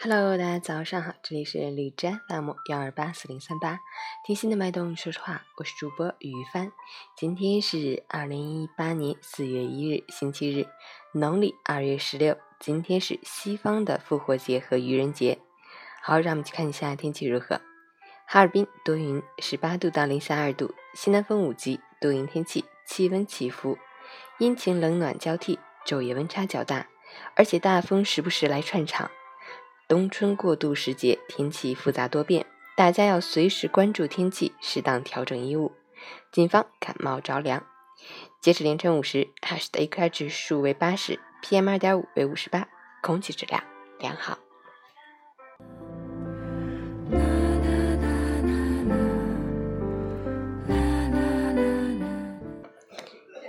Hello，大家早上好，这里是李斋 FM 幺二八四零三八，听心的脉动，说实话，我是主播于帆。今天是二零一八年四月一日，星期日，农历二月十六。今天是西方的复活节和愚人节。好，让我们去看一下天气如何。哈尔滨多云，十八度到零下二度，西南风五级，多云天气，气温起伏，阴晴冷暖交替，昼夜温差较大，而且大风时不时来串场。冬春过渡时节，天气复杂多变，大家要随时关注天气，适当调整衣物，谨防感冒着凉。截止凌晨五时，哈市的 AQI 指数为八十，PM 二点五为五十八，空气质量良好。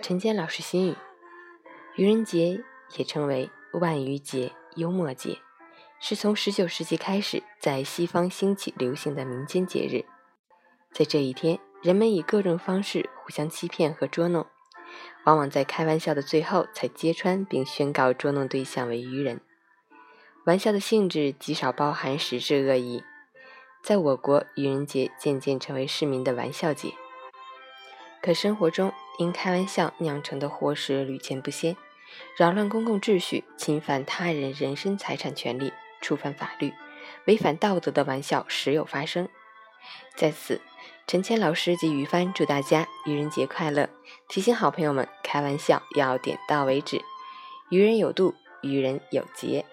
陈坚老师心语：愚人节也称为万愚节、幽默节。是从十九世纪开始在西方兴起流行的民间节日，在这一天，人们以各种方式互相欺骗和捉弄，往往在开玩笑的最后才揭穿并宣告捉弄对象为愚人。玩笑的性质极少包含实质恶意，在我国，愚人节渐渐成为市民的玩笑节。可生活中因开玩笑酿成的祸事屡见不鲜，扰乱公共秩序，侵犯他人人身财产权利。触犯法律、违反道德的玩笑时有发生。在此，陈谦老师及于帆祝大家愚人节快乐，提醒好朋友们开玩笑要点到为止。愚人有度，愚人有节。